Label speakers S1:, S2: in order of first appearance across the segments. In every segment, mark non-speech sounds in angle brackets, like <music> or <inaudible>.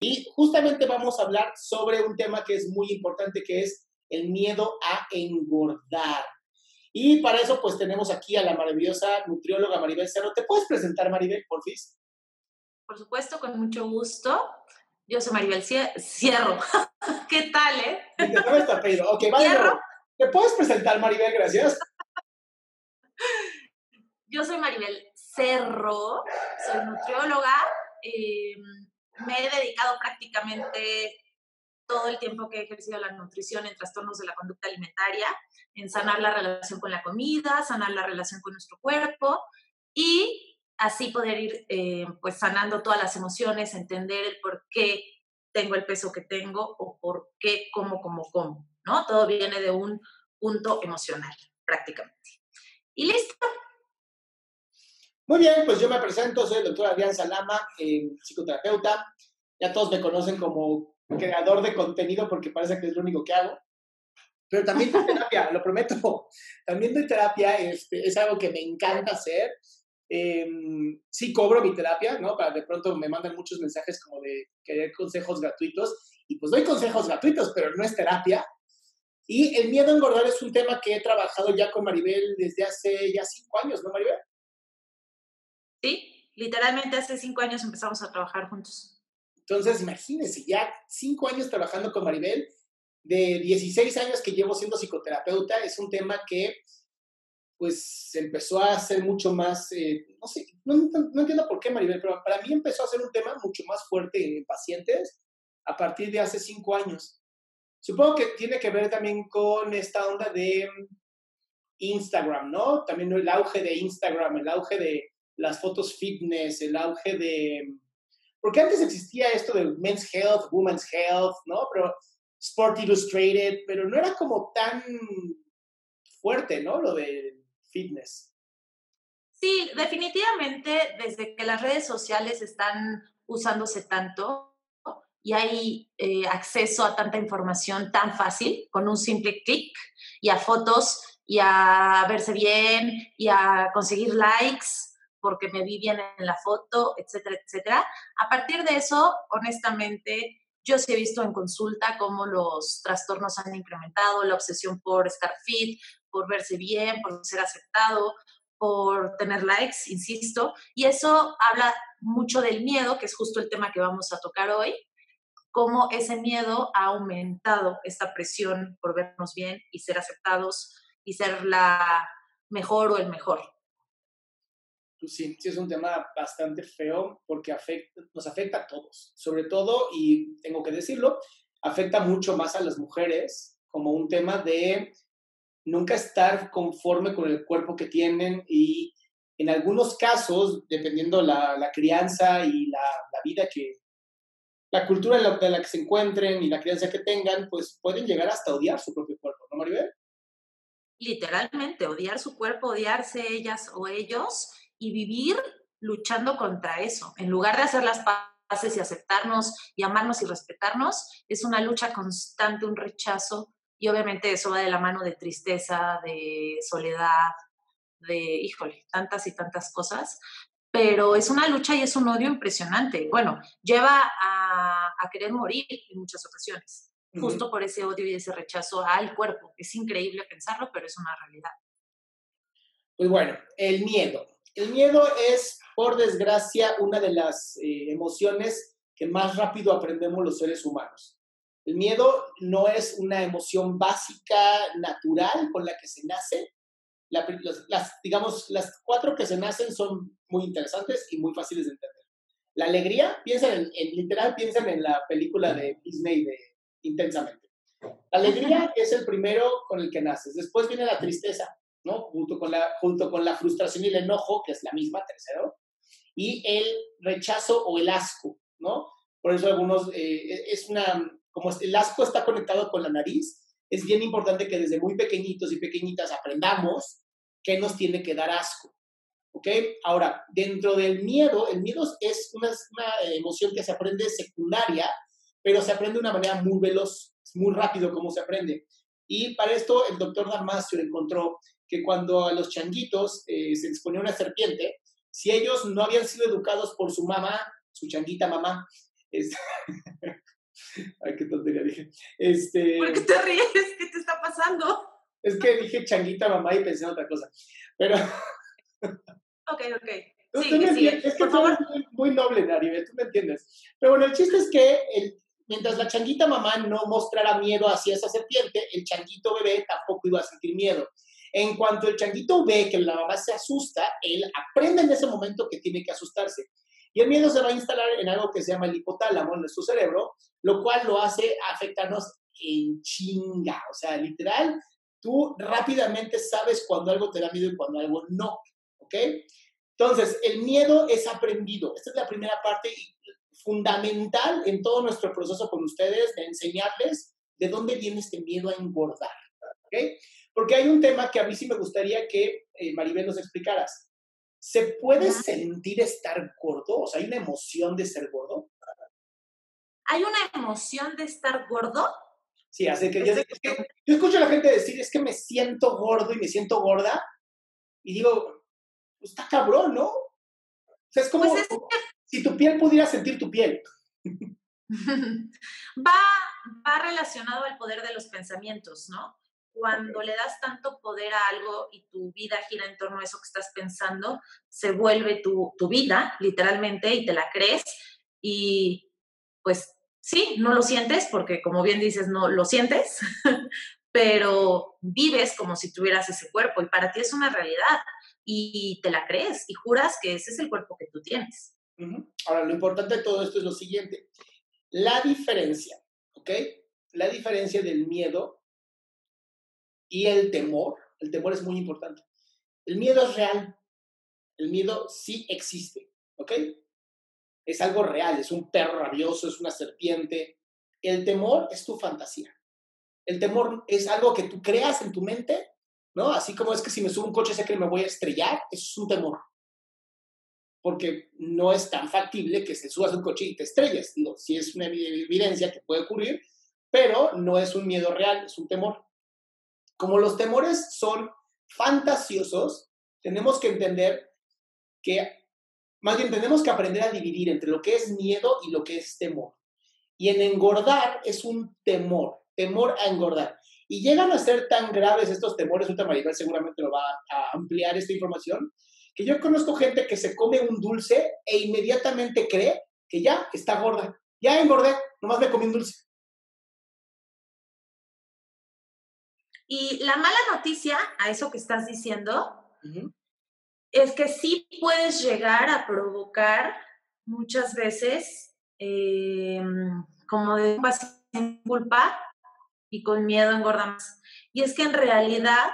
S1: Y justamente vamos a hablar sobre un tema que es muy importante, que es el miedo a engordar. Y para eso, pues tenemos aquí a la maravillosa nutrióloga Maribel Cerro. ¿Te puedes presentar, Maribel, por fin?
S2: Por supuesto, con mucho gusto. Yo soy Maribel Cierro. <laughs> ¿Qué tal, eh?
S1: Te apellido. Ok, vale. ¿Te puedes presentar, Maribel? Gracias.
S2: Yo soy Maribel Cerro, soy nutrióloga. Em, me he dedicado prácticamente todo el tiempo que he ejercido la nutrición en trastornos de la conducta alimentaria, en sanar la relación con la comida, sanar la relación con nuestro cuerpo y así poder ir eh, pues sanando todas las emociones, entender el por qué tengo el peso que tengo o por qué como como como, ¿no? Todo viene de un punto emocional prácticamente. Y listo.
S1: Muy bien, pues yo me presento, soy el doctor Adrián Salama, eh, psicoterapeuta. Ya todos me conocen como creador de contenido porque parece que es lo único que hago. Pero también doy terapia, lo prometo. También doy terapia, este, es algo que me encanta hacer. Em, sí cobro mi terapia, ¿no? Para de pronto me mandan muchos mensajes como de querer consejos gratuitos. Y pues doy consejos gratuitos, pero no es terapia. Y el miedo a engordar es un tema que he trabajado ya con Maribel desde hace ya cinco años, ¿no, Maribel?
S2: Sí, literalmente hace cinco años empezamos a trabajar juntos.
S1: Entonces, imagínense, ya cinco años trabajando con Maribel, de 16 años que llevo siendo psicoterapeuta, es un tema que pues empezó a ser mucho más, eh, no sé, no, entiendo por qué Maribel, pero para mí empezó a ser un tema mucho más fuerte en pacientes a partir de hace cinco años. Supongo que tiene que ver también con esta onda de Instagram, ¿no? También el auge de Instagram, el auge de las fotos fitness, el auge de porque antes existía esto de Men's Health, Women's Health, ¿no? Pero Sport Illustrated, pero no era como tan fuerte, ¿no? Lo de fitness.
S2: Sí, definitivamente desde que las redes sociales están usándose tanto y hay eh, acceso a tanta información tan fácil con un simple clic y a fotos y a verse bien y a conseguir likes porque me vi bien en la foto, etcétera, etcétera. A partir de eso, honestamente, yo sí he visto en consulta cómo los trastornos han incrementado, la obsesión por estar fit, por verse bien, por ser aceptado, por tener likes, insisto, y eso habla mucho del miedo, que es justo el tema que vamos a tocar hoy, cómo ese miedo ha aumentado esta presión por vernos bien y ser aceptados y ser la mejor o el mejor
S1: pues sí, sí es un tema bastante feo porque afecta, nos afecta a todos. Sobre todo, y tengo que decirlo, afecta mucho más a las mujeres como un tema de nunca estar conforme con el cuerpo que tienen y en algunos casos, dependiendo la, la crianza y la, la, vida que, la cultura en la, de la que se encuentren y la crianza que tengan, pues pueden llegar hasta odiar su propio cuerpo, ¿no, Maribel?
S2: Literalmente, odiar su cuerpo, odiarse ellas o ellos y vivir luchando contra eso. En lugar de hacer las paces y aceptarnos y amarnos y respetarnos, es una lucha constante, un rechazo y obviamente eso va de la mano de tristeza, de soledad, de, híjole, tantas y tantas cosas, pero es una lucha y es un odio impresionante. Bueno, lleva a, querer morir en muchas ocasiones, justo por ese odio y ese rechazo al cuerpo. Es increíble pensarlo, pero es una realidad.
S1: Pues bueno, el miedo. El miedo es, por desgracia, una de las eh, emociones que más rápido aprendemos los seres humanos. El miedo no es una emoción básica, natural, con la que se nace. las, digamos, las cuatro que se nacen son muy interesantes y muy fáciles de entender. La alegría, piensen en, en literal, piensen en la película de Disney de Intensamente. La alegría es el primero con el que naces. Después viene la tristeza. ¿No? Junto con, la, junto con la frustración y el enojo, que es la misma, tercero, y el rechazo o el asco, ¿no? Por eso algunos, eh, es una, como el asco está conectado con la nariz, es bien importante que desde muy pequeñitos y pequeñitas aprendamos qué nos tiene que dar asco, ¿ok? Ahora, dentro del miedo, el miedo es una, una emoción que se aprende secundaria, pero se aprende de una manera muy veloz, es muy rápido como se aprende. Y para esto el doctor Damasio encontró que cuando a los changuitos eh, se les ponía una serpiente, si ellos no habían sido educados por su mamá, su changuita mamá, Este, <laughs> Ay, qué tontería dije. Este,
S2: ¿Por qué te ríes? ¿Qué te está pasando?
S1: Es que dije changuita mamá y pensé en otra cosa. Pero.
S2: Ok, ok. Sí, sí.
S1: es que
S2: Por favor.
S1: muy, muy noble, Naribe, tú me entiendes. Pero bueno, el chiste es que el- mientras la changuita mamá no mostrara miedo hacia esa serpiente, el changuito bebé tampoco iba a sentir miedo. En cuanto el changuito ve que la mamá se asusta, él aprende en ese momento que tiene que asustarse. Y el miedo se va a instalar en algo que se llama el hipotálamo en nuestro cerebro, lo cual lo hace afectarnos en chinga. O sea, literal, tú rápidamente sabes cuando algo te da miedo y cuando algo no. ¿Ok? Entonces, el miedo es aprendido. Esta es la primera parte y fundamental en todo nuestro proceso con ustedes de enseñarles de dónde viene este miedo a engordar. ¿Ok? Porque hay un tema que a mí sí me gustaría que eh, Maribel nos explicaras. ¿Se puede
S2: Ajá.
S1: sentir estar gordo? O sea, ¿hay una emoción de ser gordo?
S2: ¿Hay una emoción de estar gordo?
S1: Sí, así que yo, es que yo escucho a la gente decir, es que me siento gordo y me siento gorda, y digo, pues está cabrón, ¿no? O sea, es como
S2: Pues es
S1: como si tu piel pudiera sentir tu piel. <laughs>
S2: va, va relacionado al poder de los pensamientos, ¿no? Cuando le das tanto poder a algo y tu vida gira en torno a eso que estás pensando, se vuelve tu, tu vida, literalmente, y te la crees. Y pues sí, no lo sientes, porque como bien dices, no lo sientes, <laughs> pero vives como si tuvieras ese cuerpo y para ti es una realidad y te la crees y juras que ese es el cuerpo que tú tienes.
S1: Ahora, lo importante de todo esto es lo siguiente. La diferencia, ¿ok? La diferencia del miedo y el temor. El temor es muy importante. El miedo es real. El miedo sí existe, ¿ok? Es algo real, es un perro rabioso, es una serpiente. El temor es tu fantasía. El temor es algo que tú creas en tu mente, ¿no? Así como es que si me subo un coche sé que me voy a estrellar, es un temor porque no es tan factible que se subas un coche y te estrelles. Digo, sí es una evi- evidencia que puede ocurrir, pero no es un miedo real, es un temor. Como los temores son fantasiosos, tenemos que entender que, más bien tenemos que aprender a dividir entre lo que es miedo y lo que es temor. Y en engordar es un temor, temor a engordar. Y llegan a ser tan graves estos temores, ahorita Maribel seguramente lo va a ampliar esta información, que yo conozco gente que se come un dulce e inmediatamente cree que ya está gorda. Ya engordé, nomás me comí un dulce.
S2: Y la mala noticia a eso que estás diciendo es que sí puedes llegar a provocar muchas veces eh, como de un sin culpa y con miedo engorda más. Y es que en realidad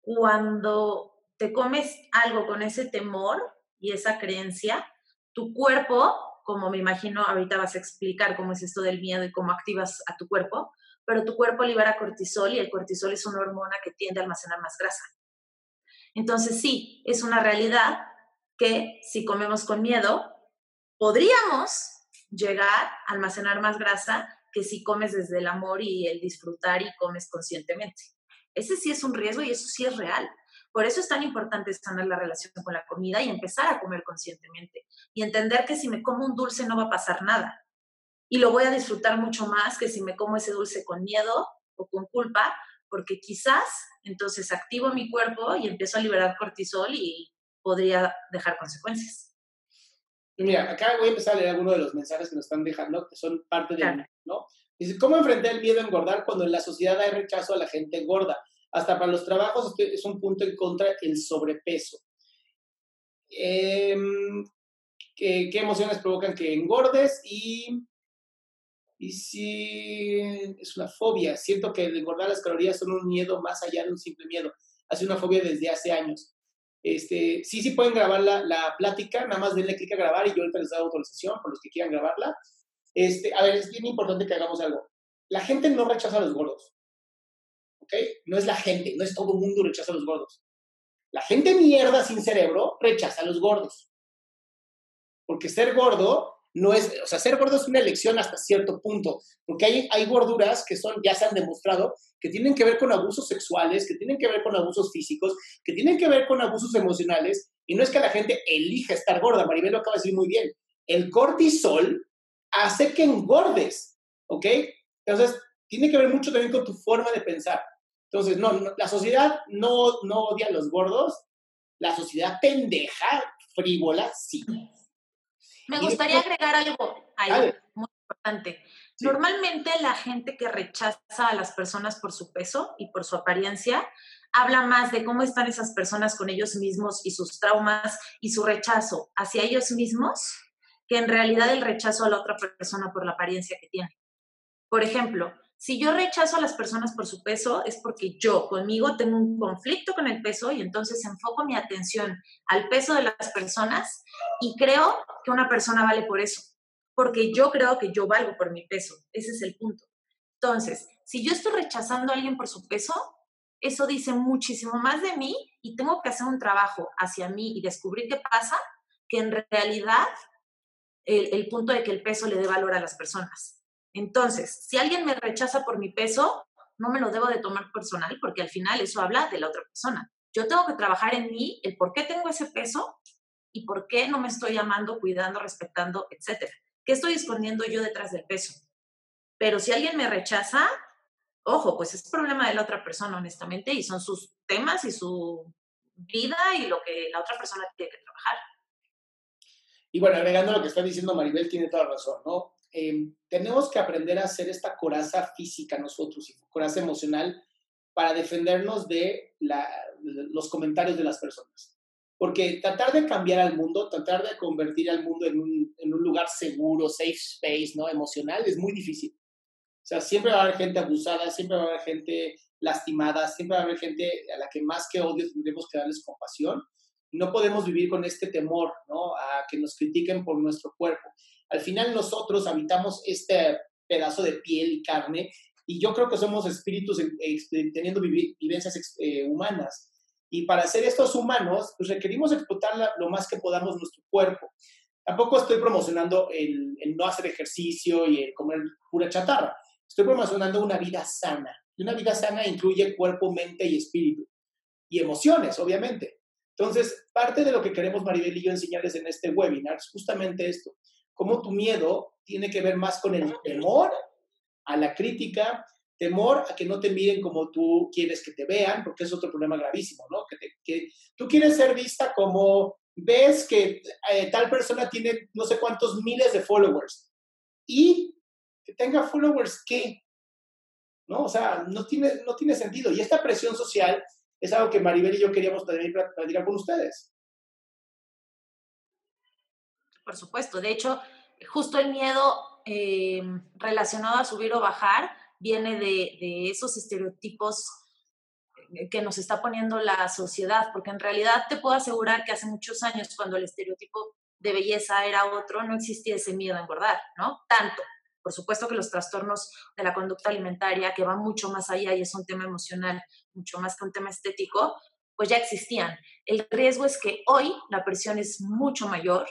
S2: cuando te comes algo con ese temor y esa creencia, tu cuerpo, como me imagino ahorita vas a explicar cómo es esto del miedo y cómo activas a tu cuerpo, pero tu cuerpo libera cortisol y el cortisol es una hormona que tiende a almacenar más grasa. Entonces sí, es una realidad que si comemos con miedo, podríamos llegar a almacenar más grasa que si comes desde el amor y el disfrutar y comes conscientemente. Ese sí es un riesgo y eso sí es real. Por eso es tan importante sanar la relación con la comida y empezar a comer conscientemente y entender que si me como un dulce no va a pasar nada y lo voy a disfrutar mucho más que si me como ese dulce con miedo o con culpa, porque quizás entonces activo mi cuerpo y empiezo a liberar cortisol y podría dejar consecuencias.
S1: Y mira, acá voy a empezar a leer algunos de los mensajes que nos están dejando, que son parte de,
S2: Claro.
S1: ¿no? Dice, ¿cómo enfrentar el miedo a engordar cuando en la sociedad hay rechazo a la gente gorda? Hasta para los trabajos es un punto en contra el sobrepeso. Em, ¿qué, qué emociones provocan que engordes? Y, y si es una fobia. Siento que el engordar las calorías son un miedo más allá de un simple miedo. Hace una fobia desde hace años. Este, sí, sí pueden grabar la, la plática, nada más denle clic a grabar y yo ahorita les doy autorización por los que quieran grabarla. Este, a ver, es bien importante que hagamos algo. La gente no rechaza a los gordos. ¿Ok? No es la gente, no es todo el mundo rechaza a los gordos. La gente mierda sin cerebro rechaza a los gordos. Porque ser gordo no es, o sea, ser gordo es una elección hasta cierto punto, porque hay, hay gorduras que son, ya se han demostrado, que tienen que ver con abusos sexuales, que tienen que ver con abusos físicos, que tienen que ver con abusos emocionales, y no es que la gente elija estar gorda, Maribel lo acaba de decir muy bien. El cortisol hace que engordes, ¿ok? Entonces, tiene que ver mucho también con tu forma de pensar. Entonces, no, la sociedad no, no odia a los gordos, la sociedad pendeja, frívola, sí.
S2: Me gustaría agregar algo ahí, muy importante. Normalmente la gente que rechaza a las personas por su peso y por su apariencia habla más de cómo están esas personas con ellos mismos y sus traumas y su rechazo hacia ellos mismos que en realidad el rechazo a la otra persona por la apariencia que tiene. Por ejemplo, si yo rechazo a las personas por su peso, es porque yo conmigo tengo un conflicto con el peso y entonces enfoco mi atención al peso de las personas y creo que una persona vale por eso, porque yo creo que yo valgo por mi peso. Ese es el punto. Entonces, si yo estoy rechazando a alguien por su peso, eso dice muchísimo más de mí y tengo que hacer un trabajo hacia mí y descubrir qué pasa, que en realidad el, el punto de que el peso le dé valor a las personas. Entonces, si alguien me rechaza por mi peso, no me lo debo de tomar personal porque al final eso habla de la otra persona. Yo tengo que trabajar en mí el por qué tengo ese peso y por qué no me estoy amando, cuidando, respetando, etcétera. ¿Qué estoy escondiendo yo detrás del peso? Pero si alguien me rechaza, ojo, pues es problema de la otra persona, honestamente, y son sus temas y su vida y lo que la otra persona tiene que trabajar.
S1: Y bueno, agregando lo que está diciendo Maribel, tiene toda razón, ¿no? Em, tenemos que aprender a hacer esta coraza física nosotros y coraza emocional para defendernos de los comentarios de las personas. Porque tratar de cambiar al mundo, tratar de convertir al mundo en un, en un lugar seguro, safe space, ¿no? Emocional, es muy difícil. O sea, siempre va a haber gente abusada, siempre va a haber gente lastimada, siempre va a haber gente a la que más que odio tendremos que darles compasión. No podemos vivir con este temor, ¿no? A que nos critiquen por nuestro cuerpo. Al final nosotros habitamos este pedazo de piel y carne y yo creo que somos espíritus teniendo vivencias eh, humanas. Y para ser estos humanos, pues requerimos explotar lo más que podamos nuestro cuerpo. Tampoco estoy promocionando el, no hacer ejercicio y el comer pura chatarra. Estoy promocionando una vida sana. Y una vida sana incluye cuerpo, mente y espíritu. Y emociones, obviamente. Entonces, parte de lo que queremos Maribel y yo enseñarles en este webinar es justamente esto cómo tu miedo tiene que ver más con el temor a la crítica, temor a que no te miren como tú quieres que te vean, porque es otro problema gravísimo, ¿no? Que, tú quieres ser vista como ves que eh, tal persona tiene no sé cuántos miles de followers y que tenga followers, ¿qué? ¿No? O sea, no tiene, no tiene sentido. Y esta presión social es algo que Maribel y yo queríamos platicar con ustedes
S2: por supuesto. De hecho, justo el miedo eh, relacionado a subir o bajar viene de, esos estereotipos que nos está poniendo la sociedad, porque en realidad te puedo asegurar que hace muchos años, cuando el estereotipo de belleza era otro, no existía ese miedo a engordar, ¿no? Tanto. Por supuesto que los trastornos de la conducta alimentaria, que van mucho más allá y es un tema emocional, mucho más que un tema estético, pues ya existían. El riesgo es que hoy la presión es mucho mayor,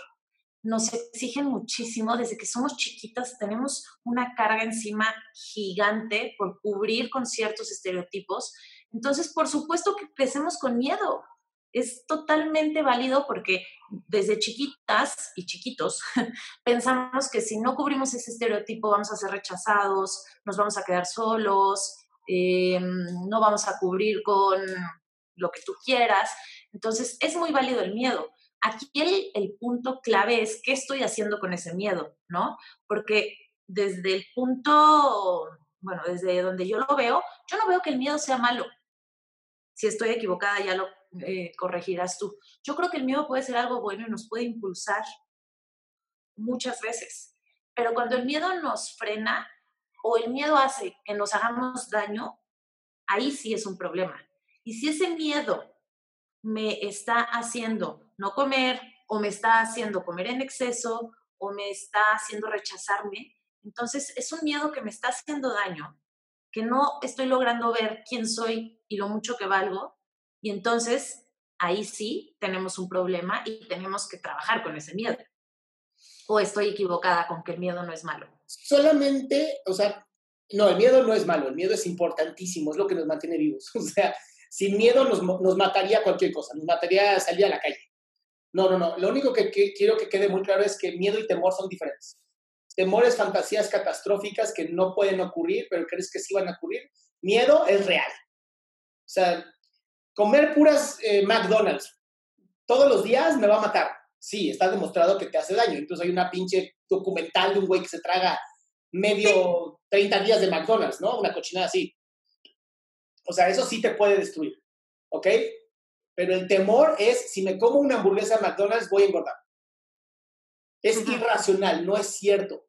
S2: nos exigen muchísimo, desde que somos chiquitas tenemos una carga encima gigante por cubrir con ciertos estereotipos. Entonces, por supuesto que crecemos con miedo. Es totalmente válido porque desde chiquitas y chiquitos <laughs> pensamos que si no cubrimos ese estereotipo vamos a ser rechazados, nos vamos a quedar solos, em, no vamos a cubrir con lo que tú quieras. Entonces, es muy válido el miedo Aquí el, punto clave es qué estoy haciendo con ese miedo, ¿no? Porque desde el punto, bueno, desde donde yo lo veo, yo no veo que el miedo sea malo. Si estoy equivocada, ya lo eh, corregirás tú. Yo creo que el miedo puede ser algo bueno y nos puede impulsar muchas veces. Pero cuando el miedo nos frena o el miedo hace que nos hagamos daño, ahí sí es un problema. Y si ese miedo me está haciendo no comer o me está haciendo comer en exceso o me está haciendo rechazarme. Entonces es un miedo que me está haciendo daño, que no estoy logrando ver quién soy y lo mucho que valgo. Y entonces ahí sí tenemos un problema y tenemos que trabajar con ese miedo. ¿O estoy equivocada con que el miedo no es malo?
S1: Solamente, o sea, no, el miedo no es malo, el miedo es importantísimo, es lo que nos mantiene vivos. <laughs> O sea, sin miedo nos, nos mataría cualquier cosa, nos mataría salir a la calle. No, no, no. Lo único que, quiero que quede muy claro es que miedo y temor son diferentes. temores, fantasías catastróficas que no pueden ocurrir, pero crees que sí van a ocurrir. Miedo es real. O sea, comer puras eh, McDonald's todos los días me va a matar. Sí, está demostrado que te hace daño. Entonces hay una pinche documental de un güey que se traga medio 30 días de McDonald's, ¿no? Una cochinada así. O sea, eso sí te puede destruir, ¿ok? Pero el temor es, si me como una hamburguesa de McDonald's, voy a engordar. Es irracional, no es cierto.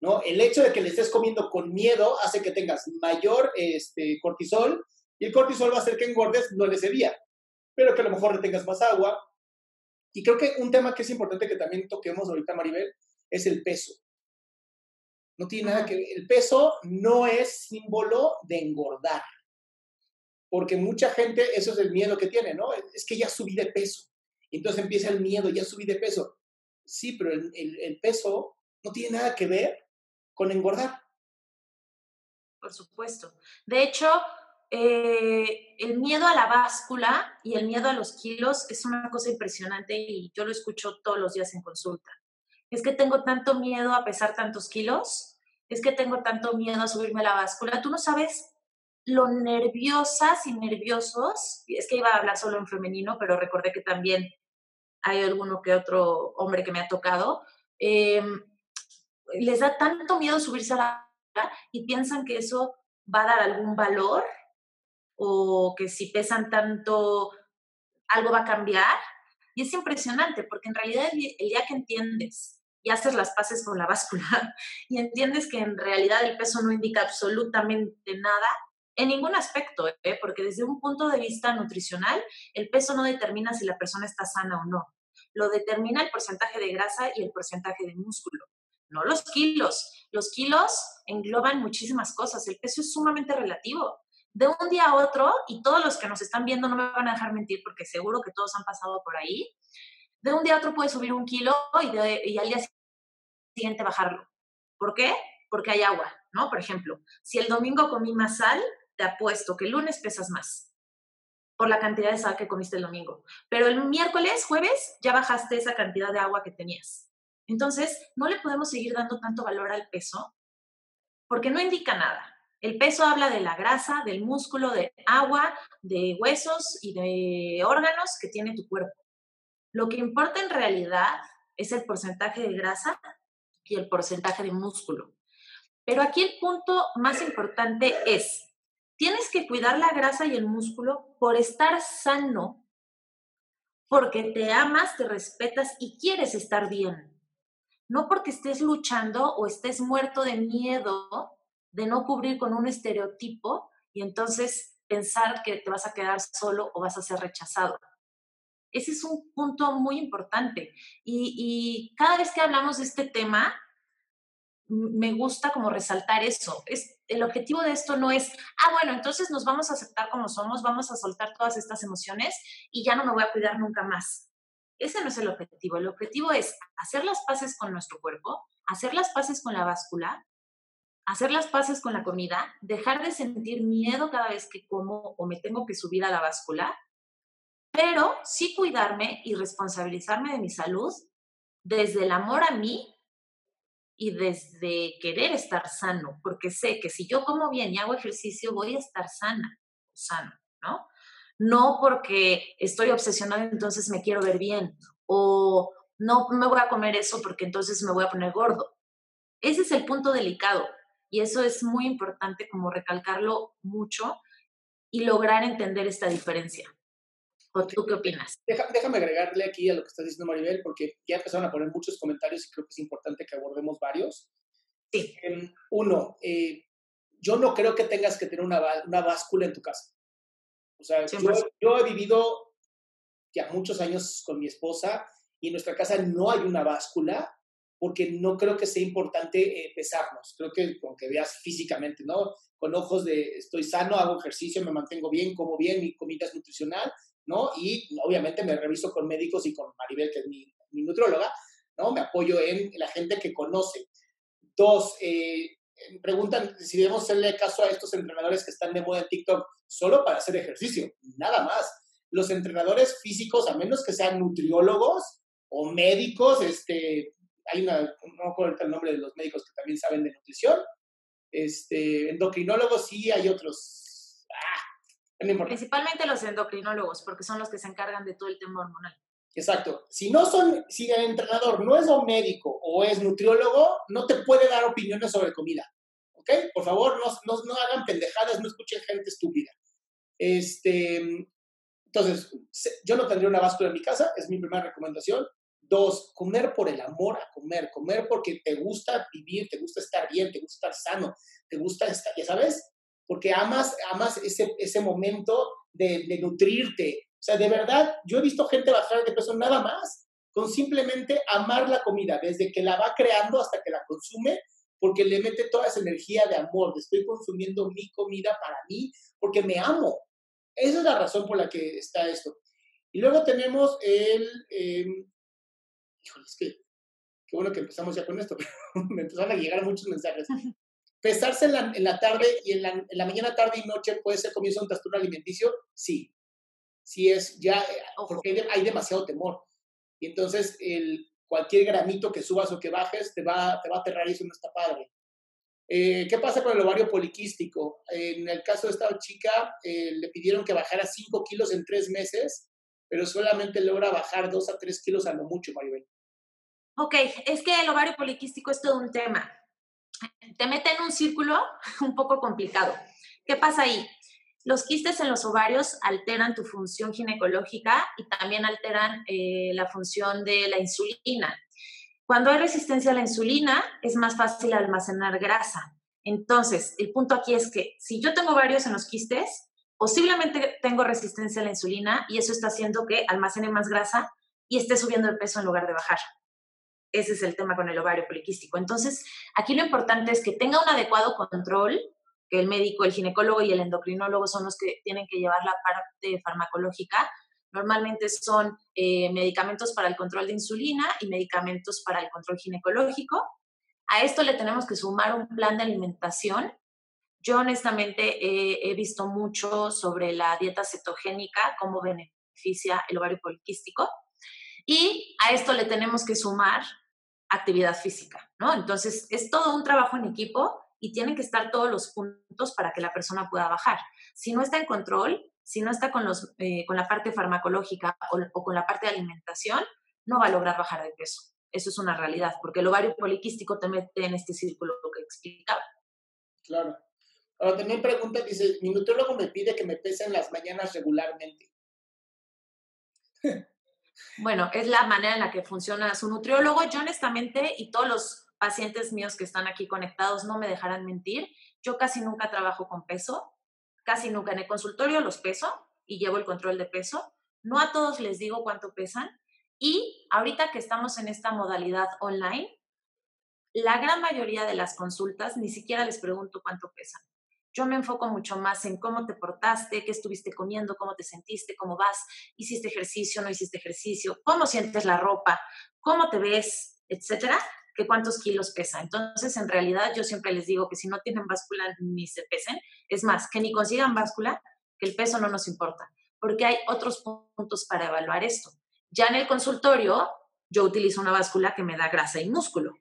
S1: ¿no? El hecho de que le estés comiendo con miedo hace que tengas mayor este, cortisol y el cortisol va a hacer que engordes no en ese día, pero que a lo mejor tengas más agua. Y creo que un tema que es importante que también toquemos ahorita, Maribel, es el peso. No tiene nada que ver. El peso no es símbolo de engordar. Porque mucha gente, eso es el miedo que tiene, ¿no? Es que ya subí de peso. Entonces empieza el miedo, ya subí de peso. Sí, pero el, peso no tiene nada que ver con engordar.
S2: Por supuesto. De hecho, eh, el miedo a la báscula y el miedo a los kilos es una cosa impresionante y yo lo escucho todos los días en consulta. Es que tengo tanto miedo a pesar tantos kilos, es que tengo tanto miedo a subirme a la báscula. Tú no sabes lo nerviosas y nerviosos, es que iba a hablar solo en femenino, pero recordé que también hay alguno que otro hombre que me ha tocado. Eh, les da tanto miedo subirse a la y piensan que eso va a dar algún valor o que si pesan tanto algo va a cambiar. Y es impresionante porque en realidad el día que entiendes y haces las paces con la <laughs> báscula y entiendes que en realidad el peso no indica absolutamente nada en ningún aspecto, ¿eh? porque desde un punto de vista nutricional, el peso no determina si la persona está sana o no. Lo determina el porcentaje de grasa y el porcentaje de músculo no los kilos. Los kilos engloban muchísimas cosas. El peso es sumamente relativo. De un día a otro, y todos los que nos están viendo no me van a dejar mentir porque seguro que todos han pasado por ahí, de un día a otro puedes subir un kilo y, y al día siguiente bajarlo. ¿Por qué? Porque hay agua, ¿no? Por ejemplo, si el domingo comí más sal, te apuesto que el lunes pesas más por la cantidad de sal que comiste el domingo. Pero el miércoles, jueves, ya bajaste esa cantidad de agua que tenías. Entonces, no le podemos seguir dando tanto valor al peso porque no indica nada. El peso habla de la grasa, del músculo, de agua, de huesos y de órganos que tiene tu cuerpo. Lo que importa en realidad es el porcentaje de grasa y el porcentaje de músculo. Pero aquí el punto más importante es, tienes que cuidar la grasa y el músculo por estar sano, porque te amas, te respetas y quieres estar bien no porque estés luchando o estés muerto de miedo de no cubrir con un estereotipo y entonces pensar que te vas a quedar solo o vas a ser rechazado. Ese es un punto muy importante. Y, cada vez que hablamos de este tema, me gusta como resaltar eso. Es, el objetivo de esto no es, ah, bueno, entonces nos vamos a aceptar como somos, vamos a soltar todas estas emociones y ya no me voy a cuidar nunca más. Ese no es el objetivo. El objetivo es hacer las paces con nuestro cuerpo, hacer las paces con la báscula, hacer las paces con la comida, dejar de sentir miedo cada vez que como o me tengo que subir a la báscula, pero sí cuidarme y responsabilizarme de mi salud desde el amor a mí y desde querer estar sano, porque sé que si yo como bien y hago ejercicio voy a estar sana, sano, ¿no? no porque estoy obsesionada, entonces me quiero ver bien, o no me voy a comer eso porque entonces me voy a poner gordo. Ese es el punto delicado y eso es muy importante como recalcarlo mucho y lograr entender esta diferencia. ¿O tú qué opinas?
S1: déjame agregarle aquí a lo que estás diciendo, Maribel, porque ya empezaron a poner muchos comentarios y creo que es importante que abordemos varios.
S2: Sí.
S1: uno, eh, yo no creo que tengas que tener una, una báscula en tu casa. O sea, yo, he vivido ya muchos años con mi esposa y en nuestra casa no hay una báscula porque no creo que sea importante eh, pesarnos. Creo que aunque veas físicamente, ¿no? Con ojos de estoy sano, hago ejercicio, me mantengo bien, como bien, mi comida es nutricional, ¿no? Y obviamente me reviso con médicos y con Maribel, que es mi, mi nutróloga, ¿no? Me apoyo en la gente que conoce. Dos, eh, preguntan si debemos hacerle caso a estos entrenadores que están de moda en TikTok solo para hacer ejercicio, nada más. Los entrenadores físicos, a menos que sean nutriólogos o médicos, este, hay una, no recuerdo el nombre de los médicos que también saben de nutrición, este, endocrinólogos sí hay otros. Ah,
S2: Principalmente los endocrinólogos, porque son los que se encargan de todo el tema hormonal.
S1: Exacto. Si no son, si el entrenador no es un médico o es nutriólogo, no te puede dar opiniones sobre comida. ¿Ok? Por favor, no, no, no hagan pendejadas, no escuchen gente estúpida. Este, entonces, yo no tendría una báscula en mi casa, es mi primera recomendación. Dos, comer por el amor a comer, comer porque te gusta vivir, te gusta estar bien, te gusta estar sano, te gusta estar, ya sabes, porque amas, amas ese, ese momento de, de nutrirte. O sea, de verdad, yo he visto gente bajar de peso nada más con simplemente amar la comida, desde que la va creando hasta que la consume, porque le mete toda esa energía de amor, estoy consumiendo mi comida para mí, porque me amo. Esa es la razón por la que está esto. Y luego tenemos el, eh, híjole, es que, qué bueno que empezamos ya con esto, <laughs> pero me empezaron a llegar muchos mensajes. Pesarse en la, en la tarde y en la, en la, mañana, tarde y noche puede ser comienzo de un trastorno alimenticio, sí. Sí es ya, eh, porque hay, hay demasiado temor. Y entonces el, cualquier gramito que subas o que bajes te va, te va a aterrar y eso no está padre. Eh, ¿Qué pasa con el ovario poliquístico? En el caso de esta chica, eh, le pidieron que bajara 5 kilos en 3 meses, pero solamente logra bajar 2 a 3 kilos a lo mucho, Maribel.
S2: Ok, es que el ovario poliquístico es todo un tema. Te mete en un círculo <laughs> un poco complicado. ¿Qué pasa ahí? Los quistes en los ovarios alteran tu función ginecológica y también alteran eh, la función de la insulina. Cuando hay resistencia a la insulina, es más fácil almacenar grasa. Entonces, el punto aquí es que si yo tengo varios en los quistes, posiblemente tengo resistencia a la insulina y eso está haciendo que almacene más grasa y esté subiendo el peso en lugar de bajar. Ese es el tema con el ovario poliquístico. Entonces, aquí lo importante es que tenga un adecuado control, que el médico, el ginecólogo y el endocrinólogo son los que tienen que llevar la parte farmacológica Normalmente son eh, medicamentos para el control de insulina y medicamentos para el control ginecológico. A esto le tenemos que sumar un plan de alimentación. Yo honestamente he visto mucho sobre la dieta cetogénica, cómo beneficia el ovario poliquístico. Y a esto le tenemos que sumar actividad física, ¿no? Entonces, es todo un trabajo en equipo y tienen que estar todos los puntos para que la persona pueda bajar. Si no está en control, si no está con, los, eh, con la parte farmacológica o, con la parte de alimentación, no va a lograr bajar de peso. Eso es una realidad, porque el ovario poliquístico te mete en este círculo que explicaba.
S1: Claro. Ahora también pregunta, dice, mi nutriólogo me pide que me pese en las mañanas regularmente. <laughs>
S2: bueno, es la manera en la que funciona su nutriólogo. Yo honestamente, y todos los pacientes míos que están aquí conectados no me dejarán mentir, yo casi nunca trabajo con peso casi nunca en el consultorio los peso y llevo el control de peso. No a todos les digo cuánto pesan. Y ahorita que estamos en esta modalidad online, la gran mayoría de las consultas ni siquiera les pregunto cuánto pesan. Yo me enfoco mucho más en cómo te portaste, qué estuviste comiendo, cómo te sentiste, cómo vas, hiciste ejercicio, no hiciste ejercicio, cómo sientes la ropa, cómo te ves, etcétera, que cuántos kilos pesa. Entonces, en realidad, yo siempre les digo que si no tienen báscula ni se pesen, es más, que ni consigan báscula, que el peso no nos importa, porque hay otros puntos para evaluar esto. Ya en el consultorio, yo utilizo una báscula que me da grasa y músculo,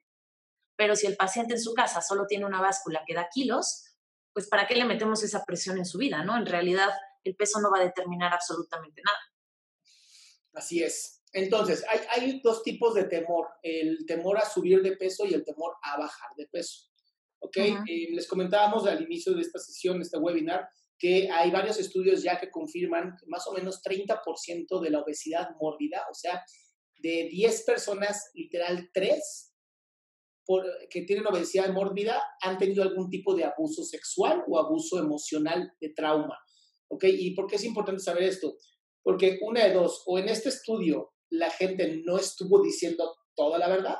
S2: pero si el paciente en su casa solo tiene una báscula que da kilos, pues ¿para qué le metemos esa presión en su vida? ¿no? En realidad, el peso no va a determinar absolutamente nada.
S1: Así es. Entonces, hay, hay, dos tipos de temor, el temor a subir de peso y el temor a bajar de peso. ¿Ok? Eh, les comentábamos al inicio de esta sesión, de este webinar, que hay varios estudios ya que confirman que más o menos 30% de la obesidad mórbida, o sea, de 10 personas, literal 3 por, que tienen obesidad mórbida, han tenido algún tipo de abuso sexual o abuso emocional de trauma. ¿Ok? ¿Y por qué es importante saber esto? Porque una de dos, o en este estudio la gente no estuvo diciendo toda la verdad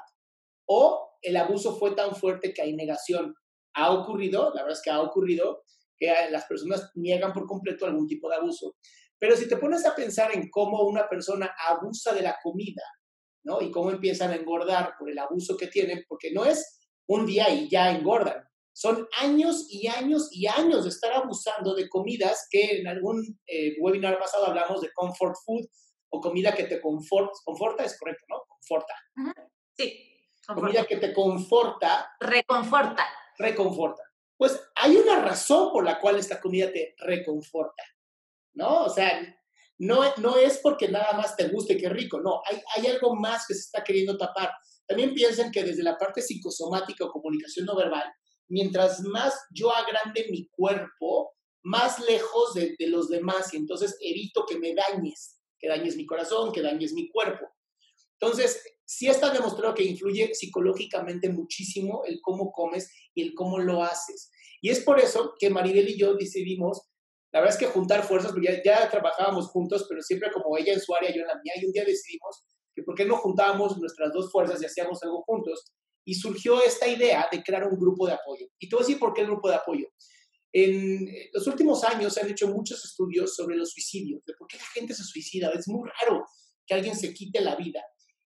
S1: o el abuso fue tan fuerte que hay negación. Ha ocurrido, la verdad es que ha ocurrido, que las personas niegan por completo algún tipo de abuso. Pero si te pones a pensar en cómo una persona abusa de la comida, ¿no? Y cómo empiezan a engordar por el abuso que tienen, porque no es un día y ya engordan. Son años y años y años de estar abusando de comidas que en algún eh, webinar pasado hablamos de comfort food, o comida que te conforta, conforta es correcto, ¿no? Conforta.
S2: Sí.
S1: comida que te conforta.
S2: Reconforta.
S1: Reconforta. Pues hay una razón por la cual esta comida te reconforta, ¿no? O sea, no, no es porque nada más te guste, qué rico, no, hay, algo más que se está queriendo tapar. También piensen que desde la parte psicosomática o comunicación no verbal, mientras más yo agrande mi cuerpo, más lejos de, de los demás y entonces evito que me dañes, que dañes mi corazón, que dañes mi cuerpo. Entonces, sí está demostrado que influye psicológicamente muchísimo el cómo comes y el cómo lo haces. Y es por eso que Maribel y yo decidimos, la verdad es que juntar fuerzas, porque ya, ya trabajábamos juntos, pero siempre como ella en su área, yo en la mía, y un día decidimos que por qué no juntábamos nuestras dos fuerzas y hacíamos algo juntos. Y surgió esta idea de crear un grupo de apoyo. Y te voy a decir por qué el grupo de apoyo. En los últimos años se han hecho muchos estudios sobre los suicidios, de por qué la gente se suicida. Es muy raro que alguien se quite la vida.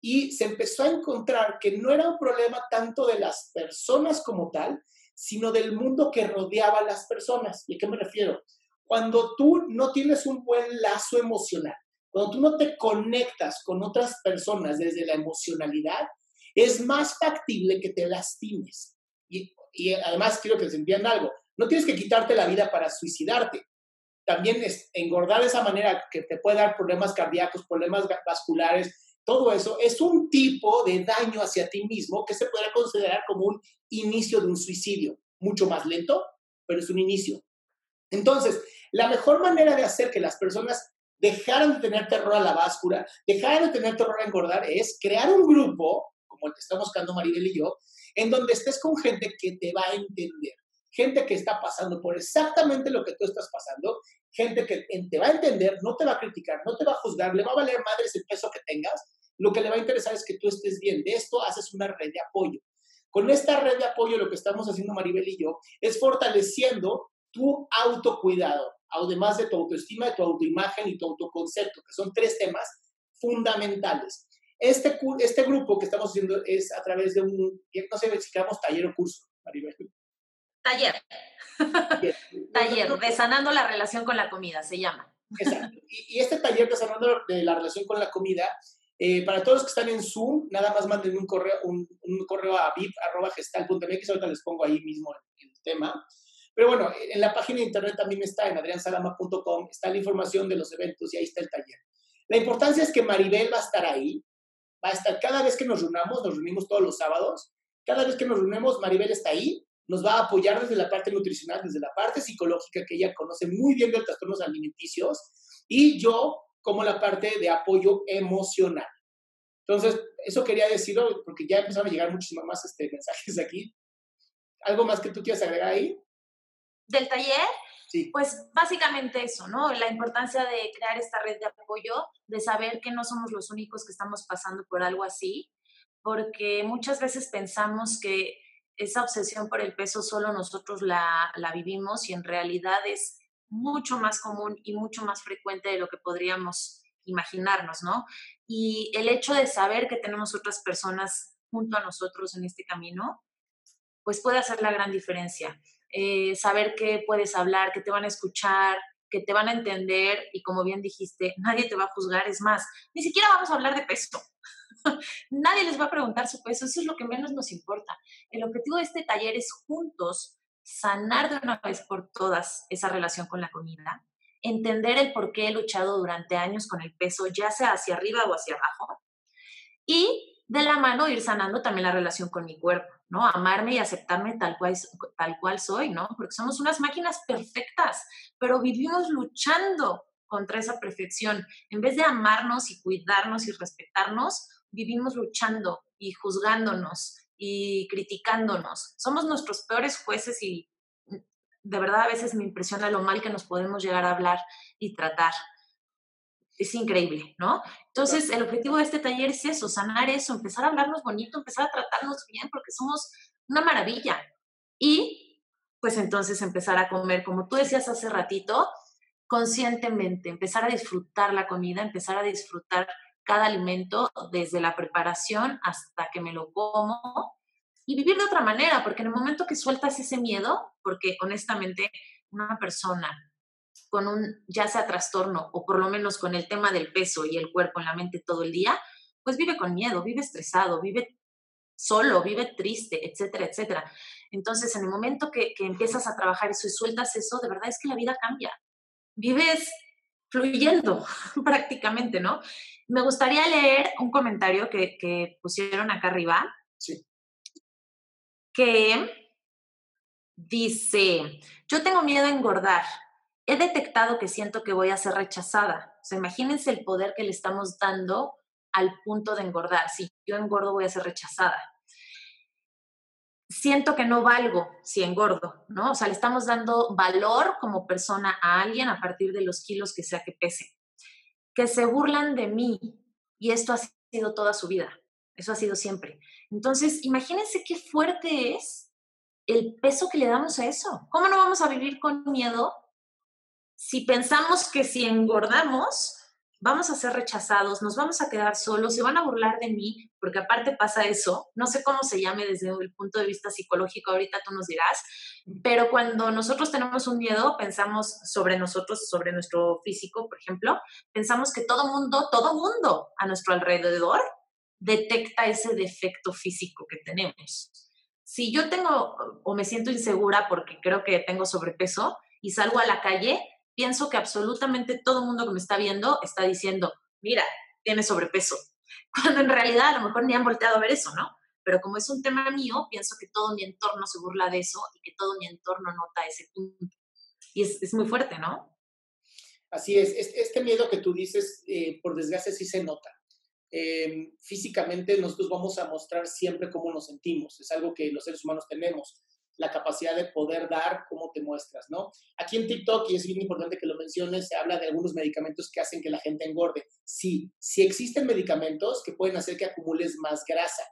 S1: Y se empezó a encontrar que no era un problema tanto de las personas como tal, sino del mundo que rodeaba a las personas. ¿Y a qué me refiero? Cuando tú no tienes un buen lazo emocional, cuando tú no te conectas con otras personas desde la emocionalidad, es más factible que te lastimes. Y, y además quiero que se entiendan algo. No tienes que quitarte la vida para suicidarte. También es engordar de esa manera que te puede dar problemas cardíacos, problemas vasculares, todo eso es un tipo de daño hacia ti mismo que se puede considerar como un inicio de un suicidio. Mucho más lento, pero es un inicio. Entonces, la mejor manera de hacer que las personas dejaran de tener terror a la báscula, dejaran de tener terror a engordar, es crear un grupo, como el que está buscando Maribel y yo, en donde estés con gente que te va a entender gente que está pasando por exactamente lo que tú estás pasando, gente que te va a entender, no te va a criticar, no te va a juzgar, le va a valer madres el peso que tengas, lo que le va a interesar es que tú estés bien. De esto haces una red de apoyo. Con esta red de apoyo lo que estamos haciendo Maribel y yo es fortaleciendo tu autocuidado, además de tu autoestima, de tu autoimagen y tu autoconcepto, que son tres temas fundamentales. Este, este grupo que estamos haciendo es a través de un, no sé si queramos taller o curso, Maribel.
S2: Taller. taller, <laughs> de sanando la relación con la comida, se llama.
S1: Exacto. Y, este taller de sanando la relación con la comida, eh, para todos los que están en Zoom, nada más manden un correo, un, correo a vip.gestal.mx, ahorita les pongo ahí mismo el, tema. Pero bueno, en la página de internet también está, en adriansalama.com, está la información de los eventos y ahí está el taller. La importancia es que Maribel va a estar ahí, va a estar cada vez que nos reunamos, nos reunimos todos los sábados, cada vez que nos reunimos, Maribel está ahí nos va a apoyar desde la parte nutricional, desde la parte psicológica que ella conoce muy bien de los trastornos alimenticios y yo como la parte de apoyo emocional. Entonces, eso quería decirlo porque ya empezaron a llegar muchísimos más este, mensajes aquí. ¿Algo más que tú quieras agregar ahí?
S2: Del taller, sí. pues básicamente eso, ¿no? La importancia de crear esta red de apoyo, de saber que no somos los únicos que estamos pasando por algo así, porque muchas veces pensamos que esa obsesión por el peso solo nosotros la, vivimos y en realidad es mucho más común y mucho más frecuente de lo que podríamos imaginarnos, ¿no? Y el hecho de saber que tenemos otras personas junto a nosotros en este camino, pues puede hacer la gran diferencia. Eh, saber que puedes hablar, que te van a escuchar, que te van a entender y como bien dijiste, nadie te va a juzgar, es más, ni siquiera vamos a hablar de peso. <laughs> nadie les va a preguntar su peso, eso es lo que menos nos importa. El objetivo de este taller es juntos sanar de una vez por todas esa relación con la comida, entender el por qué he luchado durante años con el peso, ya sea hacia arriba o hacia abajo, y de la mano ir sanando también la relación con mi cuerpo, ¿no? Amarme y aceptarme tal cual, tal cual soy, ¿no? Porque somos unas máquinas perfectas, pero vivimos luchando contra esa perfección. En vez de amarnos y cuidarnos y respetarnos, vivimos luchando y juzgándonos y criticándonos. Somos nuestros peores jueces y de verdad a veces me impresiona lo mal que nos podemos llegar a hablar y tratar es increíble, ¿no? Entonces, el objetivo de este taller es eso, sanar eso, empezar a hablarnos bonito, empezar a tratarnos bien, porque somos una maravilla. Y, pues entonces, empezar a comer, como tú decías hace ratito, conscientemente, empezar a disfrutar la comida, empezar a disfrutar cada alimento desde la preparación hasta que me lo como y vivir de otra manera, porque en el momento que sueltas ese miedo, porque honestamente una persona con un, ya sea trastorno o por lo menos con el tema del peso y el cuerpo en la mente todo el día, pues vive con miedo, vive estresado, vive solo, vive triste, etcétera, etcétera. Entonces, en el momento que, que empiezas a trabajar eso y sueltas eso, de verdad es que la vida cambia. Vives fluyendo <laughs> prácticamente, ¿no? Me gustaría leer un comentario que, que pusieron acá arriba.
S1: Sí.
S2: Que dice, yo tengo miedo a engordar. He detectado que siento que voy a ser rechazada. O sea, imagínense el poder que le estamos dando al punto de engordar. Si yo engordo, voy a ser rechazada. Siento que no valgo si engordo, ¿no? O sea, le estamos dando valor como persona a alguien a partir de los kilos que sea que pese. Que se burlan de mí y esto ha sido toda su vida. Eso ha sido siempre. Entonces, imagínense qué fuerte es el peso que le damos a eso. ¿Cómo no vamos a vivir con miedo si pensamos que si engordamos vamos a ser rechazados, nos vamos a quedar solos, se van a burlar de mí, porque aparte pasa eso, no sé cómo se llame desde el punto de vista psicológico, ahorita tú nos dirás, pero cuando nosotros tenemos un miedo, pensamos sobre nosotros, sobre nuestro físico, por ejemplo, pensamos que todo mundo, todo mundo a nuestro alrededor detecta ese defecto físico que tenemos. Si yo tengo o me siento insegura porque creo que tengo sobrepeso y salgo a la calle, pienso que absolutamente todo el mundo que me está viendo está diciendo, mira, tiene sobrepeso, <laughs> cuando en realidad a lo mejor ni han volteado a ver eso, ¿no? Pero como es un tema mío, pienso que todo mi entorno se burla de eso y que todo mi entorno nota ese punto. Y es, muy fuerte, ¿no?
S1: Así es, este miedo que tú dices, eh, por desgracia, sí se nota. Em, físicamente nosotros vamos a mostrar siempre cómo nos sentimos, es algo que los seres humanos tenemos la capacidad de poder dar cómo te muestras, ¿no? Aquí en TikTok, y es bien importante que lo menciones, se habla de algunos medicamentos que hacen que la gente engorde. Sí, sí existen medicamentos que pueden hacer que acumules más grasa,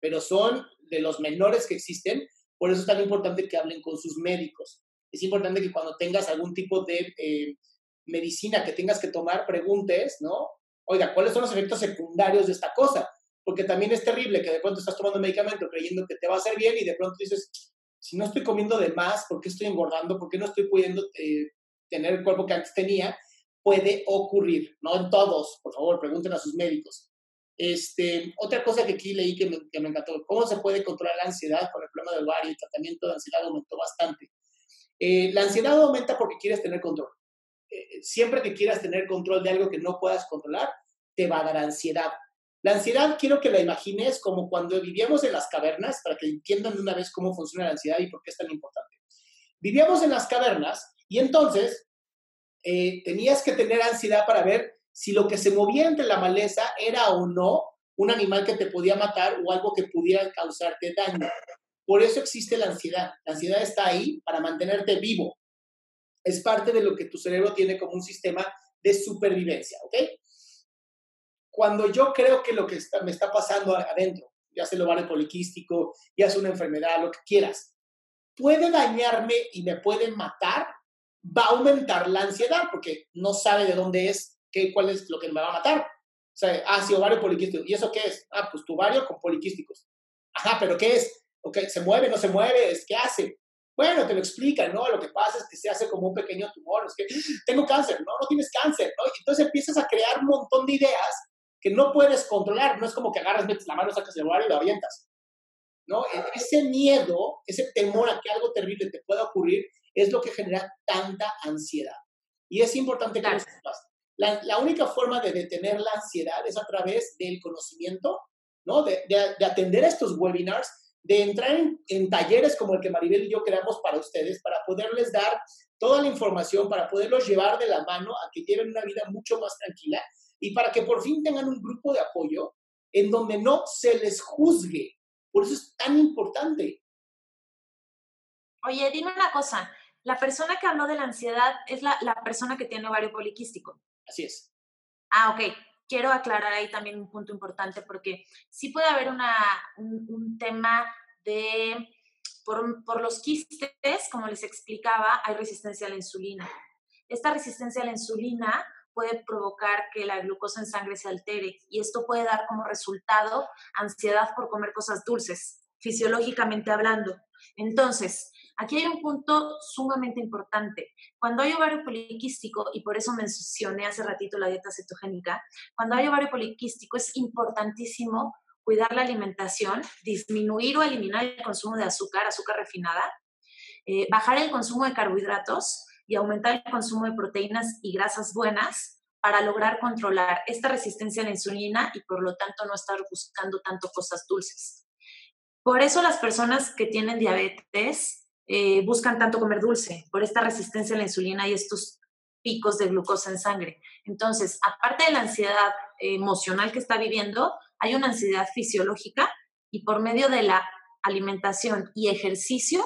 S1: pero son de los menores que existen, por eso es tan importante que hablen con sus médicos. Es importante que cuando tengas algún tipo de eh, medicina que tengas que tomar, preguntes, ¿no? Oiga, ¿cuáles son los efectos secundarios de esta cosa? Porque también es terrible que de pronto estás tomando medicamento creyendo que te va a hacer bien y de pronto dices, si no estoy comiendo de más, ¿por qué estoy engordando? ¿Por qué no estoy pudiendo eh, tener el cuerpo que antes tenía? Puede ocurrir, no en todos, por favor, pregunten a sus médicos. Este, otra cosa que aquí leí que me, que me encantó, ¿cómo se puede controlar la ansiedad con el problema del ovario? El tratamiento de ansiedad aumentó bastante. Eh, la ansiedad aumenta porque quieres tener control. Eh, siempre que quieras tener control de algo que no puedas controlar, te va a dar ansiedad. La ansiedad quiero que la imagines como cuando vivíamos en las cavernas, para que entiendan de una vez cómo funciona la ansiedad y por qué es tan importante. Vivíamos en las cavernas y entonces eh, tenías que tener ansiedad para ver si lo que se movía entre la maleza era o no un animal que te podía matar o algo que pudiera causarte daño. Por eso existe la ansiedad. La ansiedad está ahí para mantenerte vivo. Es parte de lo que tu cerebro tiene como un sistema de supervivencia, ¿ok? Cuando yo creo que lo que me está pasando adentro, ya sea el ovario poliquístico, ya sea una enfermedad, lo que quieras, puede dañarme y me puede matar, va a aumentar la ansiedad porque no sabe de dónde es, qué, cuál es lo que me va a matar. O sea, ah, sí, ovario poliquístico. ¿Y eso qué es? Ah, pues tu ovario con poliquísticos. Ajá, pero ¿qué es? Ok, ¿se mueve, no se mueve? ¿Qué hace? Bueno, te lo explican, ¿no? Lo que pasa es que se hace como un pequeño tumor. Es que tengo cáncer, ¿no? No tienes cáncer, ¿no? Y entonces empiezas a crear un montón de ideas que no puedes controlar. No es como que agarras, metes la mano, sacas el lugar y lo avientas. ¿no? E, ese miedo, ese temor a que algo terrible te pueda ocurrir, es lo que genera tanta ansiedad. Y es importante que lo sepas. La, la, única forma de detener la ansiedad es a través del conocimiento, ¿no? De, de, atender a estos webinars, de entrar en, en, talleres como el que Maribel y yo creamos para ustedes, para poderles dar toda la información, para poderlos llevar de la mano a que lleven una vida mucho más tranquila y para que por fin tengan un grupo de apoyo en donde no se les juzgue. Por eso es tan importante.
S2: Oye, dime una cosa. La persona que habló de la ansiedad es la, la persona que tiene ovario poliquístico.
S1: Así es.
S2: Ah, ok. Quiero aclarar ahí también un punto importante porque sí puede haber una, un, un tema de, por, por los quistes, como les explicaba, hay resistencia a la insulina. Esta resistencia a la insulina puede provocar que la glucosa en sangre se altere y esto puede dar como resultado ansiedad por comer cosas dulces, fisiológicamente hablando. Entonces, aquí hay un punto sumamente importante. Cuando hay ovario poliquístico, y por eso mencioné hace ratito la dieta cetogénica, cuando hay ovario poliquístico es importantísimo cuidar la alimentación, disminuir o eliminar el consumo de azúcar, azúcar refinada, eh, bajar el consumo de carbohidratos y aumentar el consumo de proteínas y grasas buenas para lograr controlar esta resistencia a la insulina y por lo tanto no estar buscando tanto cosas dulces. Por eso las personas que tienen diabetes eh, buscan tanto comer dulce, por esta resistencia a la insulina y estos picos de glucosa en sangre. Entonces, aparte de la ansiedad emocional que está viviendo, hay una ansiedad fisiológica y por medio de la alimentación y ejercicio,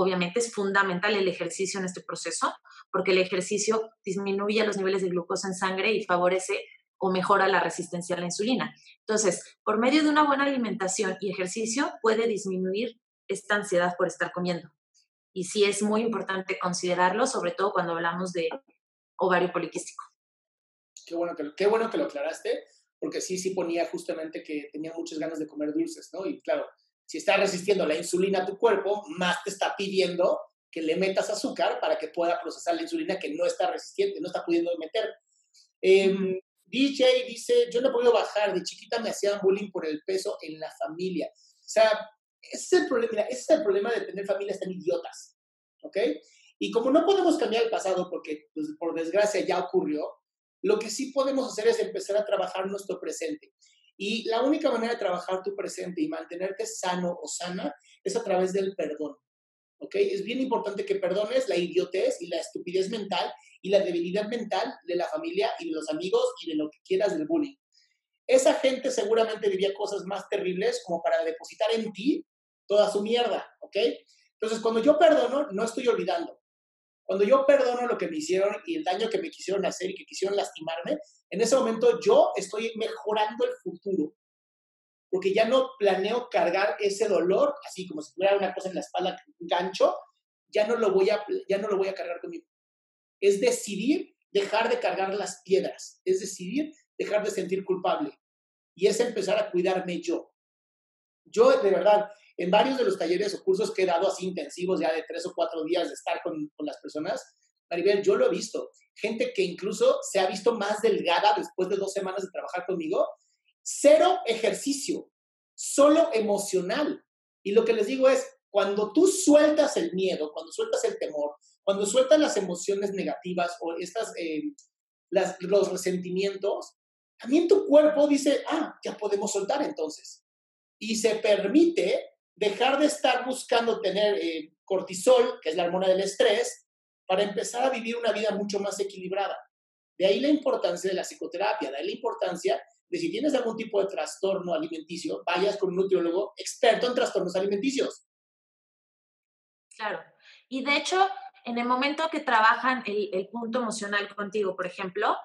S2: obviamente es fundamental el ejercicio en este proceso, porque el ejercicio disminuye los niveles de glucosa en sangre y favorece o mejora la resistencia a la insulina. Entonces, por medio de una buena alimentación y ejercicio puede disminuir esta ansiedad por estar comiendo. Y sí es muy importante considerarlo, sobre todo cuando hablamos de ovario poliquístico.
S1: Qué bueno que, qué bueno que lo aclaraste, porque sí, sí ponía justamente que tenía muchas ganas de comer dulces, ¿no? Y claro, si está resistiendo la insulina a tu cuerpo, más te está pidiendo que le metas azúcar para que pueda procesar la insulina que no está resistiendo, no está pudiendo meter. Em, DJ dice, yo no he podido bajar, de chiquita me hacían bullying por el peso en la familia. O sea, ese es el problema, ese es el problema de tener familias tan idiotas, ¿ok? Y como no podemos cambiar el pasado porque, pues, por desgracia, ya ocurrió, lo que sí podemos hacer es empezar a trabajar nuestro presente. Y la única manera de trabajar tu presente y mantenerte sano o sana es a través del perdón. ¿Ok? Es bien importante que perdones la idiotez y la estupidez mental y la debilidad mental de la familia y de los amigos y de lo que quieras del bullying. Esa gente seguramente vivía cosas más terribles como para depositar en ti toda su mierda, ¿ok? Entonces, cuando yo perdono, no estoy olvidando. Cuando yo perdono lo que me hicieron y el daño que me quisieron hacer y que quisieron lastimarme, en ese momento yo estoy mejorando el futuro. Porque ya no planeo cargar ese dolor, así como si tuviera una cosa en la espalda, un gancho, ya no lo voy a, ya no lo voy a cargar conmigo. Es decidir dejar de cargar las piedras, es decidir dejar de sentir culpable. Y es empezar a cuidarme yo. Yo, de verdad, en varios de los talleres o cursos que he dado así intensivos ya de tres o cuatro días de estar con, con las personas, Maribel, yo lo he visto. Gente que incluso se ha visto más delgada después de dos semanas de trabajar conmigo. Cero ejercicio, solo emocional. Y lo que les digo es, cuando tú sueltas el miedo, cuando sueltas el temor, cuando sueltas las emociones negativas o estas, eh, las, los resentimientos, también tu cuerpo dice, ah, ya podemos soltar entonces. Y se permite dejar de estar buscando tener eh, cortisol, que es la hormona del estrés, para empezar a vivir una vida mucho más equilibrada. De ahí la importancia de la psicoterapia, de ahí la importancia de si tienes algún tipo de trastorno alimenticio, vayas con un nutriólogo experto en trastornos alimenticios.
S2: Claro. Y de hecho, en el momento que trabajan el, el punto emocional contigo, por ejemplo,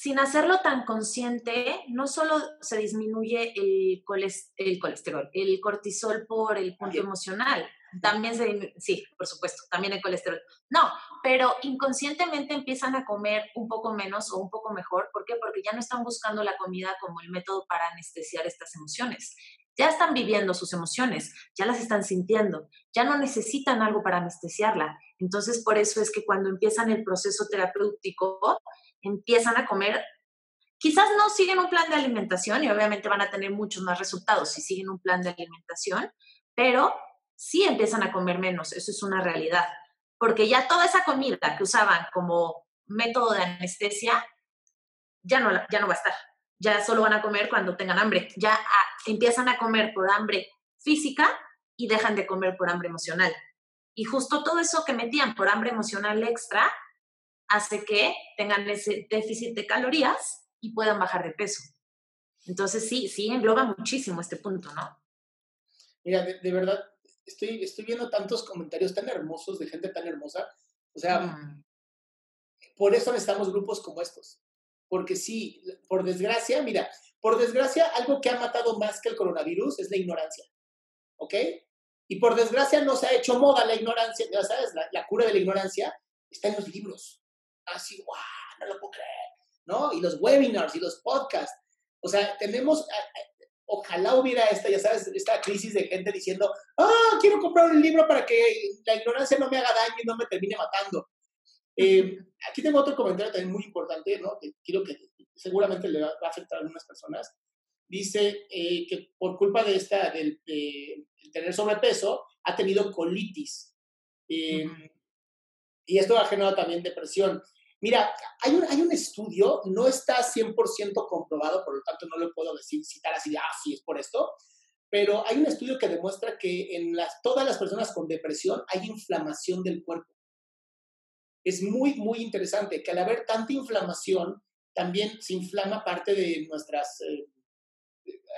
S2: sin hacerlo tan consciente, no solo se disminuye el, colesterol, el cortisol por el punto emocional, también se, sí, por supuesto, también el colesterol. No, pero inconscientemente empiezan a comer un poco menos o un poco mejor. ¿Por qué? Porque ya no están buscando la comida como el método para anestesiar estas emociones. Ya están viviendo sus emociones, ya las están sintiendo, ya no necesitan algo para anestesiarla. Entonces, por eso es que cuando empiezan el proceso terapéutico, empiezan a comer, quizás no siguen un plan de alimentación y obviamente van a tener muchos más resultados si siguen un plan de alimentación, pero sí empiezan a comer menos, eso es una realidad, porque ya toda esa comida que usaban como método de anestesia ya no, ya no va a estar, ya solo van a comer cuando tengan hambre, ya empiezan a comer por hambre física y dejan de comer por hambre emocional. Y justo todo eso que metían por hambre emocional extra hace que tengan ese déficit de calorías y puedan bajar de peso. Entonces sí, sí engloba muchísimo este punto, ¿no?
S1: Mira, de, verdad, estoy, estoy viendo tantos comentarios tan hermosos de gente tan hermosa. O sea, mm. por eso necesitamos grupos como estos. Porque sí, por desgracia, mira, por desgracia, algo que ha matado más que el coronavirus es la ignorancia. ¿Ok? Y por desgracia no se ha hecho moda la ignorancia, ya sabes, la cura de la ignorancia está en los libros así, ¡guau! No lo puedo creer, ¿no? Y los webinars y los podcasts. O sea, tenemos, ojalá hubiera esta, ya sabes, esta crisis de gente diciendo, ah, quiero comprar un libro para que la ignorancia no me haga daño y no me termine matando. Eh, aquí tengo otro comentario también muy importante, ¿no? Que quiero que seguramente le va, a afectar a algunas personas. dice eh, que por culpa de esta, del de tener sobrepeso, ha tenido colitis. Eh, y esto ha generado también depresión. Mira, hay un, hay un estudio, no está 100% comprobado, por lo tanto no lo puedo decir, citar así, ah, sí, es por esto, pero hay un estudio que demuestra que en las, todas las personas con depresión hay inflamación del cuerpo. Es muy, muy interesante que al haber tanta inflamación, también se inflama parte de nuestras eh,